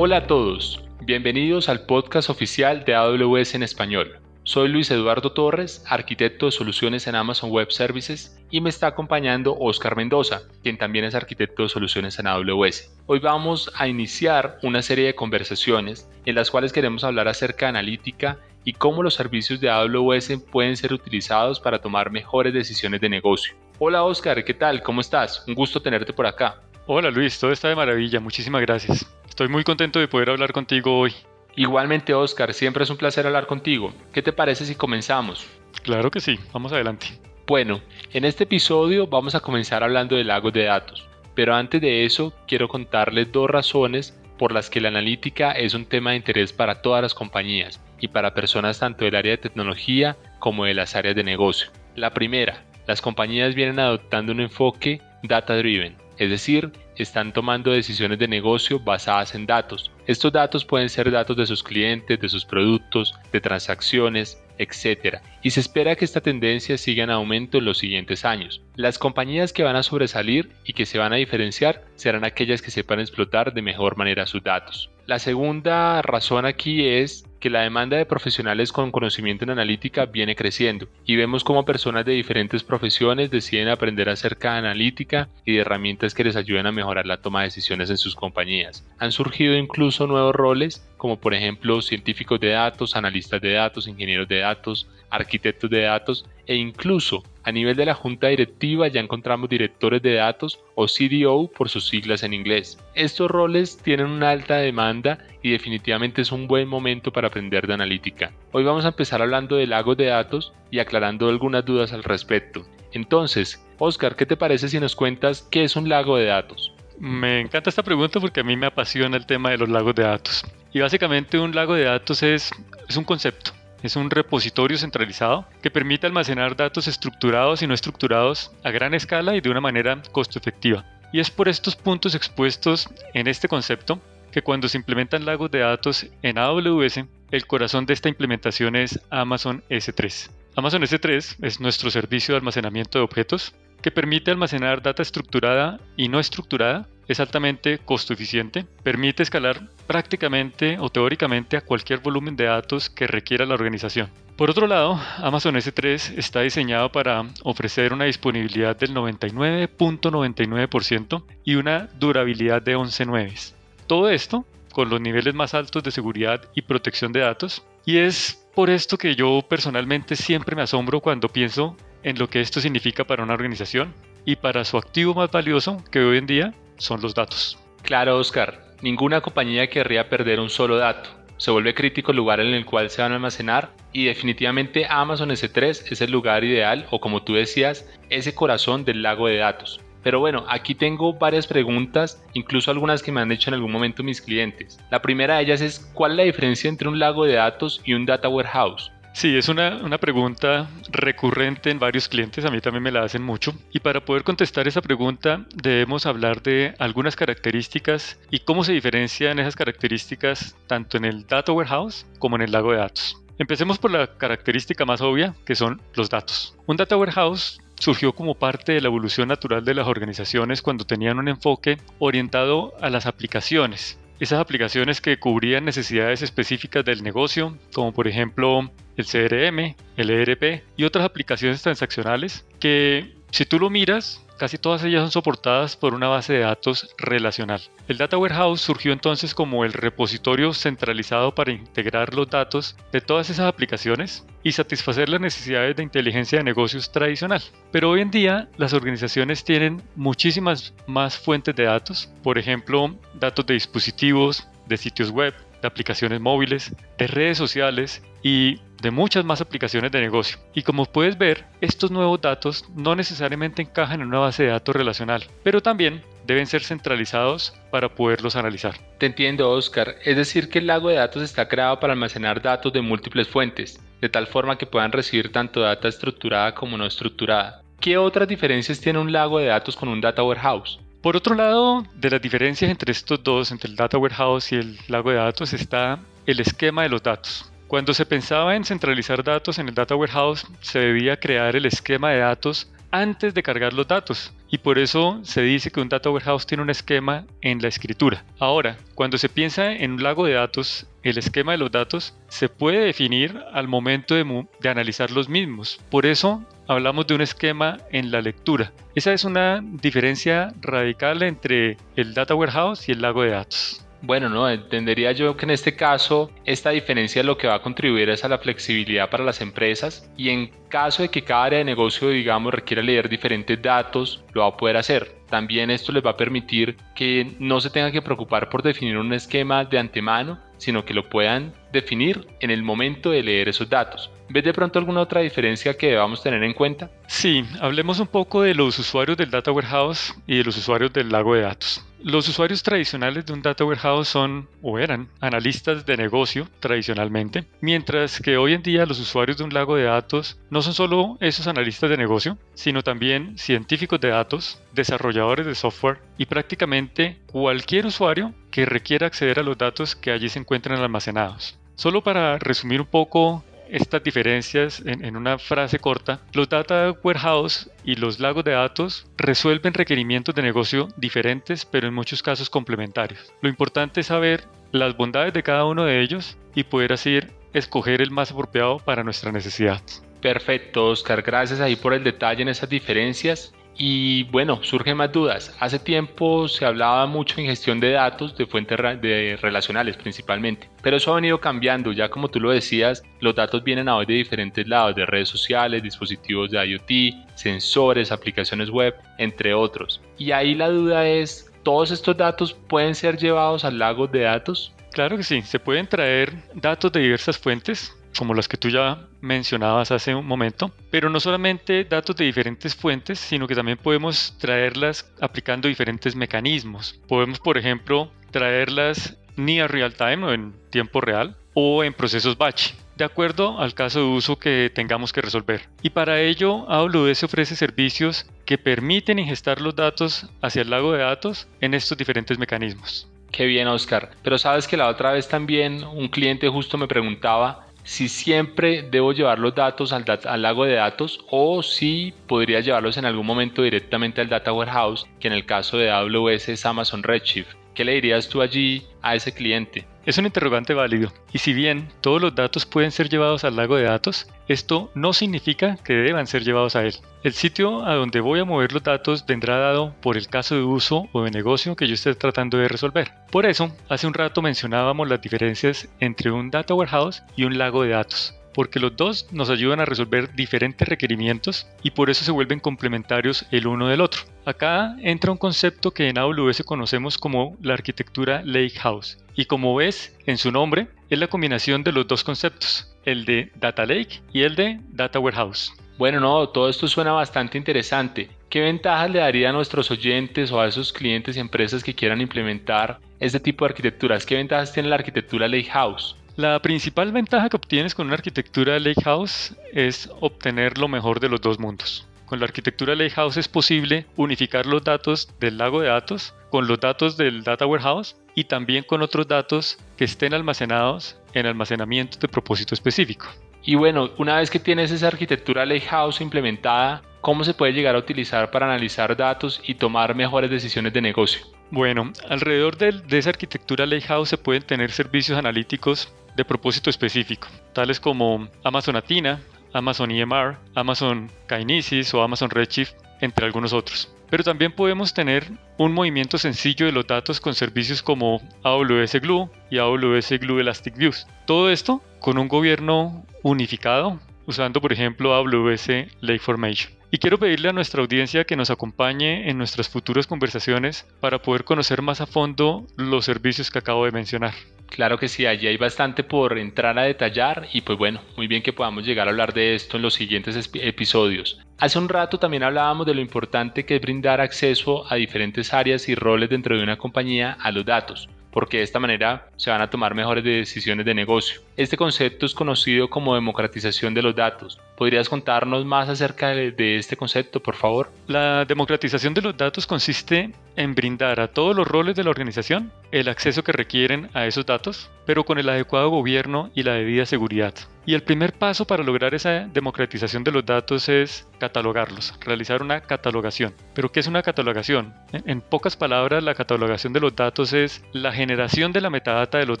Hola a todos, bienvenidos al podcast oficial de AWS en español. Soy Luis Eduardo Torres, arquitecto de soluciones en Amazon Web Services y me está acompañando Oscar Mendoza, quien también es arquitecto de soluciones en AWS. Hoy vamos a iniciar una serie de conversaciones en las cuales queremos hablar acerca de analítica y cómo los servicios de AWS pueden ser utilizados para tomar mejores decisiones de negocio. Hola Oscar, ¿qué tal? ¿Cómo estás? Un gusto tenerte por acá. Hola Luis, todo está de maravilla, muchísimas gracias. Estoy muy contento de poder hablar contigo hoy. Igualmente, Oscar, siempre es un placer hablar contigo. ¿Qué te parece si comenzamos? Claro que sí, vamos adelante. Bueno, en este episodio vamos a comenzar hablando de lagos de datos, pero antes de eso quiero contarles dos razones por las que la analítica es un tema de interés para todas las compañías y para personas tanto del área de tecnología como de las áreas de negocio. La primera, las compañías vienen adoptando un enfoque data driven, es decir, están tomando decisiones de negocio basadas en datos. Estos datos pueden ser datos de sus clientes, de sus productos, de transacciones, etc. Y se espera que esta tendencia siga en aumento en los siguientes años. Las compañías que van a sobresalir y que se van a diferenciar serán aquellas que sepan explotar de mejor manera sus datos. La segunda razón aquí es que la demanda de profesionales con conocimiento en analítica viene creciendo y vemos cómo personas de diferentes profesiones deciden aprender acerca de analítica y de herramientas que les ayuden a mejorar la toma de decisiones en sus compañías. Han surgido incluso nuevos roles como por ejemplo científicos de datos, analistas de datos, ingenieros de datos, arquitectos de datos e incluso a nivel de la junta directiva ya encontramos directores de datos o CDO por sus siglas en inglés. Estos roles tienen una alta demanda y definitivamente es un buen momento para aprender de analítica. Hoy vamos a empezar hablando de lagos de datos y aclarando algunas dudas al respecto. Entonces, Oscar, ¿qué te parece si nos cuentas qué es un lago de datos? Me encanta esta pregunta porque a mí me apasiona el tema de los lagos de datos. Y básicamente un lago de datos es, un concepto es un repositorio centralizado que permite almacenar datos estructurados y no estructurados a gran escala y de una manera costo efectiva. Y es por estos puntos expuestos en este concepto que cuando se implementan lagos de datos en AWS, el corazón de esta implementación es Amazon S3. Amazon S3 es nuestro servicio de almacenamiento de objetos que permite almacenar data estructurada y no estructurada, es altamente costo eficiente, permite escalar prácticamente o teóricamente a cualquier volumen de datos que requiera la organización. Por otro lado, Amazon S3 está diseñado para ofrecer una disponibilidad del 99.99% y una durabilidad de 11 nueves. Todo esto con los niveles más altos de seguridad y protección de datos y es por esto que yo personalmente siempre me asombro cuando pienso en lo que esto significa para una organización y para su activo más valioso que hoy en día son los datos. Claro, Oscar. Ninguna compañía querría perder un solo dato. Se vuelve crítico el lugar en el cual se van a almacenar y definitivamente Amazon S3 es el lugar ideal o como tú decías, ese corazón del lago de datos. Pero bueno, aquí tengo varias preguntas, incluso algunas que me han hecho en algún momento mis clientes. La primera de ellas es, ¿cuál es la diferencia entre un lago de datos y un data warehouse? Sí, es una, una, pregunta recurrente en varios clientes, a mí también me la hacen mucho. Y para poder contestar esa pregunta debemos hablar de algunas características y cómo se diferencian esas características tanto en el Data Warehouse como en el lago de datos. Empecemos por la característica más obvia, que son los datos. Un Data Warehouse surgió como parte de la evolución natural de las organizaciones cuando tenían un enfoque orientado a las aplicaciones. Esas aplicaciones que cubrían necesidades específicas del negocio, como por ejemplo el CRM, el ERP y otras aplicaciones transaccionales que si tú lo miras Casi todas ellas son soportadas por una base de datos relacional. El Data Warehouse surgió entonces como el repositorio centralizado para integrar los datos de todas esas aplicaciones y satisfacer las necesidades de inteligencia de negocios tradicional. Pero hoy en día las organizaciones tienen muchísimas más fuentes de datos, por ejemplo, datos de dispositivos, de sitios web, de aplicaciones móviles, de redes sociales y de muchas más aplicaciones de negocio. Y como puedes ver, estos nuevos datos no necesariamente encajan en una base de datos relacional, pero también deben ser centralizados para poderlos analizar. Te entiendo, Oscar. Es decir, que el lago de datos está creado para almacenar datos de múltiples fuentes, de tal forma que puedan recibir tanto data estructurada como no estructurada. ¿Qué otras diferencias tiene un lago de datos con un data warehouse? Por otro lado, de las diferencias entre estos dos, entre el data warehouse y el lago de datos, está el esquema de los datos. Cuando se pensaba en centralizar datos en el Data Warehouse, se debía crear el esquema de datos antes de cargar los datos. y por eso se dice que un data warehouse tiene un esquema en la escritura. Ahora, cuando se piensa en un lago de datos, el esquema de los datos se puede definir al momento de, de analizar los mismos. Por eso hablamos de un esquema en la lectura. Esa es una diferencia radical entre el data warehouse y el lago de datos. Bueno, no, entendería yo que en este caso esta diferencia lo que va a contribuir es a la flexibilidad para las empresas y en caso de que cada área de negocio, digamos, requiera leer diferentes datos, lo va a poder hacer. También esto les va a permitir que no se tengan que preocupar por definir un esquema de antemano, sino que lo puedan definir en el momento de leer esos datos. ¿Ves de pronto alguna otra diferencia que debamos tener en cuenta? Sí, hablemos un poco de los usuarios del Data Warehouse y de los usuarios del lago de datos. Los usuarios tradicionales de un Data Warehouse son o eran analistas de negocio tradicionalmente, mientras que hoy en día los usuarios de un lago de datos no son solo esos analistas de negocio, sino también científicos de datos, desarrolladores de software y prácticamente cualquier usuario que requiera acceder a los datos que allí se encuentran almacenados. Solo para resumir un poco estas diferencias en, una frase corta, los data warehouse y los lagos de datos resuelven requerimientos de negocio diferentes, pero en muchos casos complementarios. Lo importante es saber las bondades de cada uno de ellos y poder así escoger el más apropiado para nuestra necesidad. Perfecto, Oscar. Gracias ahí por el detalle en esas diferencias. Y bueno, surgen más dudas. Hace tiempo se hablaba mucho en gestión de datos, de fuentes de relacionales principalmente, pero eso ha venido cambiando. Ya como tú lo decías, los datos vienen a hoy de diferentes lados, de redes sociales, dispositivos de IoT, sensores, aplicaciones web, entre otros. Y ahí la duda es, ¿todos estos datos pueden ser llevados al lago de datos? Claro que sí, se pueden traer datos de diversas fuentes, como las que tú ya mencionabas hace un momento, pero no solamente datos de diferentes fuentes, sino que también podemos traerlas aplicando diferentes mecanismos. Podemos, por ejemplo, traerlas ni a real time o en tiempo real o en procesos batch, de acuerdo al caso de uso que tengamos que resolver. Y para ello, AWS ofrece servicios que permiten ingestar los datos hacia el lago de datos en estos diferentes mecanismos. Qué bien, Oscar. Pero sabes que la otra vez también un cliente justo me preguntaba si siempre debo llevar los datos al, al, lago de datos o si podría llevarlos en algún momento directamente al Data Warehouse, que en el caso de AWS es Amazon Redshift. ¿Qué le dirías tú allí a ese cliente? Es un interrogante válido, y si bien todos los datos pueden ser llevados al lago de datos, esto no significa que deban ser llevados a él. El sitio a donde voy a mover los datos vendrá dado por el caso de uso o de negocio que yo esté tratando de resolver. Por eso, hace un rato mencionábamos las diferencias entre un data warehouse y un lago de datos porque los dos nos ayudan a resolver diferentes requerimientos y por eso se vuelven complementarios el uno del otro. Acá entra un concepto que en AWS conocemos como la arquitectura Lakehouse y como ves en su nombre es la combinación de los dos conceptos, el de Data Lake y el de Data Warehouse. Bueno, no, todo esto suena bastante interesante. ¿Qué ventajas le daría a nuestros oyentes o a esos clientes y empresas que quieran implementar este tipo de arquitecturas? ¿Qué ventajas tiene la arquitectura Lakehouse? La principal ventaja que obtienes con una arquitectura Lakehouse es obtener lo mejor de los dos mundos. Con la arquitectura Lakehouse es posible unificar los datos del lago de datos con los datos del Data Warehouse y también con otros datos que estén almacenados en almacenamiento de propósito específico. Y bueno, una vez que tienes esa arquitectura Lakehouse implementada, ¿cómo se puede llegar a utilizar para analizar datos y tomar mejores decisiones de negocio? Bueno, alrededor de, de esa arquitectura Lakehouse se pueden tener servicios analíticos de propósito específico, tales como Amazon Athena, Amazon EMR, Amazon Kinesis o Amazon Redshift, entre algunos otros. Pero también podemos tener un movimiento sencillo de los datos con servicios como AWS Glue y AWS Glue Elastic Views. Todo esto con un gobierno unificado, usando por ejemplo AWS Lake Formation. Y quiero pedirle a nuestra audiencia que nos acompañe en nuestras futuras conversaciones para poder conocer más a fondo los servicios que acabo de mencionar. Claro que sí, allí hay bastante por entrar a detallar y pues bueno, muy bien que podamos llegar a hablar de esto en los siguientes episodios. Hace un rato también hablábamos de lo importante que es brindar acceso a diferentes áreas y roles dentro de una compañía a los datos, porque de esta manera se van a tomar mejores decisiones de negocio. Este concepto es conocido como democratización de los datos. ¿Podrías contarnos más acerca de, este concepto, por favor? La democratización de los datos consiste en brindar a todos los roles de la organización el acceso que requieren a esos datos, pero con el adecuado gobierno y la debida seguridad. Y el primer paso para lograr esa democratización de los datos es catalogarlos, realizar una catalogación. ¿Pero qué es una catalogación? En pocas palabras, la catalogación de los datos es la generación de la metadata de los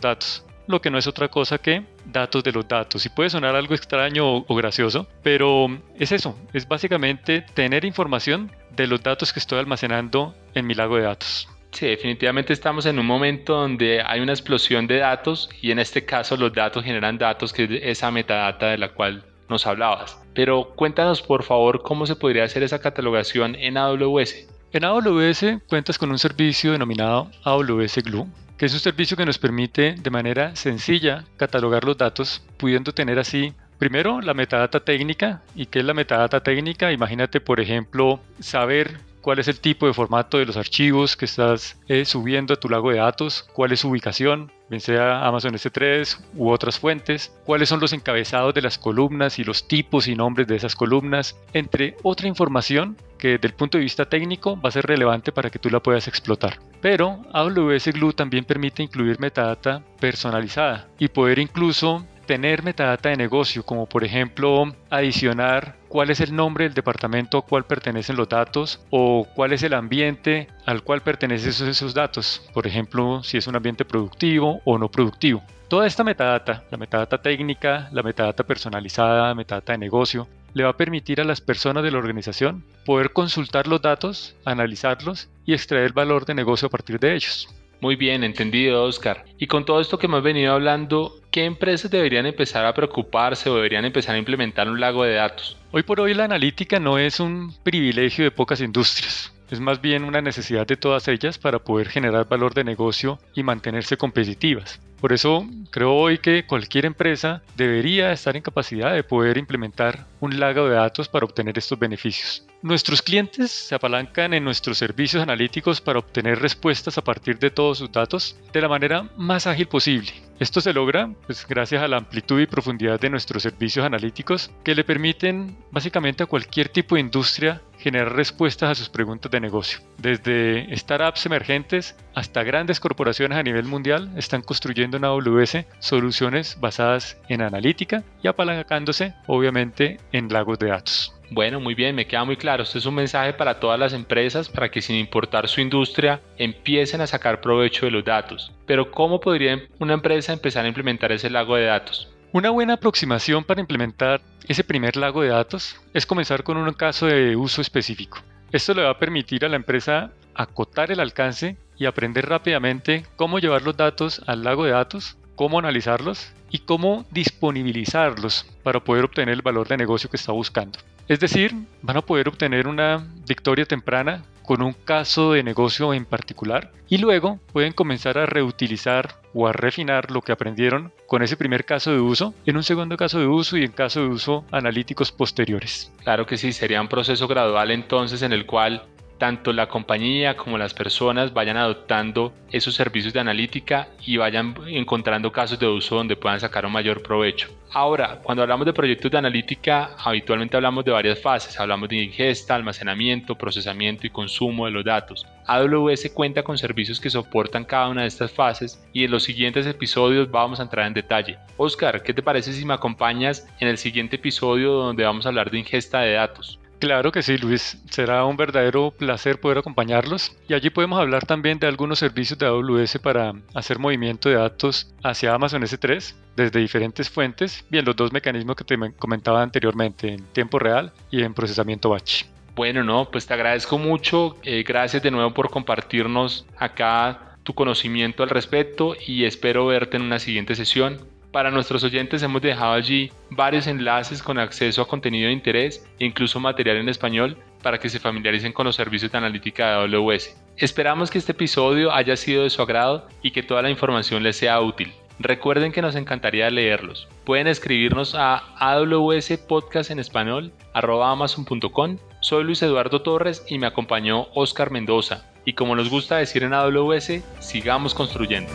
datos lo que no es otra cosa que datos de los datos. Y puede sonar algo extraño o, gracioso, pero es eso, es básicamente tener información de los datos que estoy almacenando en mi lago de datos. Sí, definitivamente estamos en un momento donde hay una explosión de datos y en este caso los datos generan datos, que es esa metadata de la cual nos hablabas. Pero cuéntanos por favor cómo se podría hacer esa catalogación en AWS. En AWS cuentas con un servicio denominado AWS Glue, que es un servicio que nos permite de manera sencilla catalogar los datos, pudiendo tener así Primero, la metadata técnica. ¿Y qué es la metadata técnica? Imagínate, por ejemplo, saber cuál es el tipo de formato de los archivos que estás eh, subiendo a tu lago de datos, cuál es su ubicación, bien sea Amazon S3 u otras fuentes, cuáles son los encabezados de las columnas y los tipos y nombres de esas columnas, entre otra información que desde el punto de vista técnico va a ser relevante para que tú la puedas explotar. Pero AWS Glue también permite incluir metadata personalizada y poder incluso tener metadata de negocio, como por ejemplo adicionar cuál es el nombre del departamento al cual pertenecen los datos o cuál es el ambiente al cual pertenecen esos, datos, por ejemplo si es un ambiente productivo o no productivo. Toda esta metadata, la metadata técnica, la metadata personalizada, metadata de negocio, le va a permitir a las personas de la organización poder consultar los datos, analizarlos y extraer valor de negocio a partir de ellos. Muy bien, entendido, Oscar. Y con todo esto que hemos venido hablando, ¿qué empresas deberían empezar a preocuparse o deberían empezar a implementar un lago de datos? Hoy por hoy la analítica no es un privilegio de pocas industrias. Es más bien una necesidad de todas ellas para poder generar valor de negocio y mantenerse competitivas. Por eso creo hoy que cualquier empresa debería estar en capacidad de poder implementar un lago de datos para obtener estos beneficios. Nuestros clientes se apalancan en nuestros servicios analíticos para obtener respuestas a partir de todos sus datos de la manera más ágil posible. Esto se logra pues, gracias a la amplitud y profundidad de nuestros servicios analíticos que le permiten básicamente a cualquier tipo de industria generar respuestas a sus preguntas de negocio. Desde startups emergentes hasta grandes corporaciones a nivel mundial están construyendo en AWS soluciones basadas en analítica y apalancándose obviamente en lagos de datos. Bueno, muy bien, me queda muy claro. Este es un mensaje para todas las empresas para que sin importar su industria empiecen a sacar provecho de los datos. Pero ¿cómo podría una empresa empezar a implementar ese lago de datos? Una buena aproximación para implementar ese primer lago de datos es comenzar con un caso de uso específico. Esto le va a permitir a la empresa acotar el alcance y aprender rápidamente cómo llevar los datos al lago de datos, cómo analizarlos y cómo disponibilizarlos para poder obtener el valor de negocio que está buscando. Es decir, van a poder obtener una victoria temprana con un caso de negocio en particular y luego pueden comenzar a reutilizar o a refinar lo que aprendieron con ese primer caso de uso en un segundo caso de uso y en caso de uso analíticos posteriores. Claro que sí, sería un proceso gradual entonces en el cual tanto la compañía como las personas vayan adoptando esos servicios de analítica y vayan encontrando casos de uso donde puedan sacar un mayor provecho. Ahora, cuando hablamos de proyectos de analítica, habitualmente hablamos de varias fases. Hablamos de ingesta, almacenamiento, procesamiento y consumo de los datos. AWS cuenta con servicios que soportan cada una de estas fases y en los siguientes episodios vamos a entrar en detalle. Oscar, ¿qué te parece si me acompañas en el siguiente episodio donde vamos a hablar de ingesta de datos? Claro que sí, Luis. Será un verdadero placer poder acompañarlos. Y allí podemos hablar también de algunos servicios de AWS para hacer movimiento de datos hacia Amazon S3 desde diferentes fuentes y en los dos mecanismos que te comentaba anteriormente, en tiempo real y en procesamiento batch. Bueno, no, pues te agradezco mucho. Eh, gracias de nuevo por compartirnos acá tu conocimiento al respecto y espero verte en una siguiente sesión. Para nuestros oyentes hemos dejado allí varios enlaces con acceso a contenido de interés e incluso material en español para que se familiaricen con los servicios de analítica de AWS. Esperamos que este episodio haya sido de su agrado y que toda la información les sea útil. Recuerden que nos encantaría leerlos. Pueden escribirnos a amazon.com. Soy Luis Eduardo Torres y me acompañó Oscar Mendoza. Y como nos gusta decir en AWS, sigamos construyendo.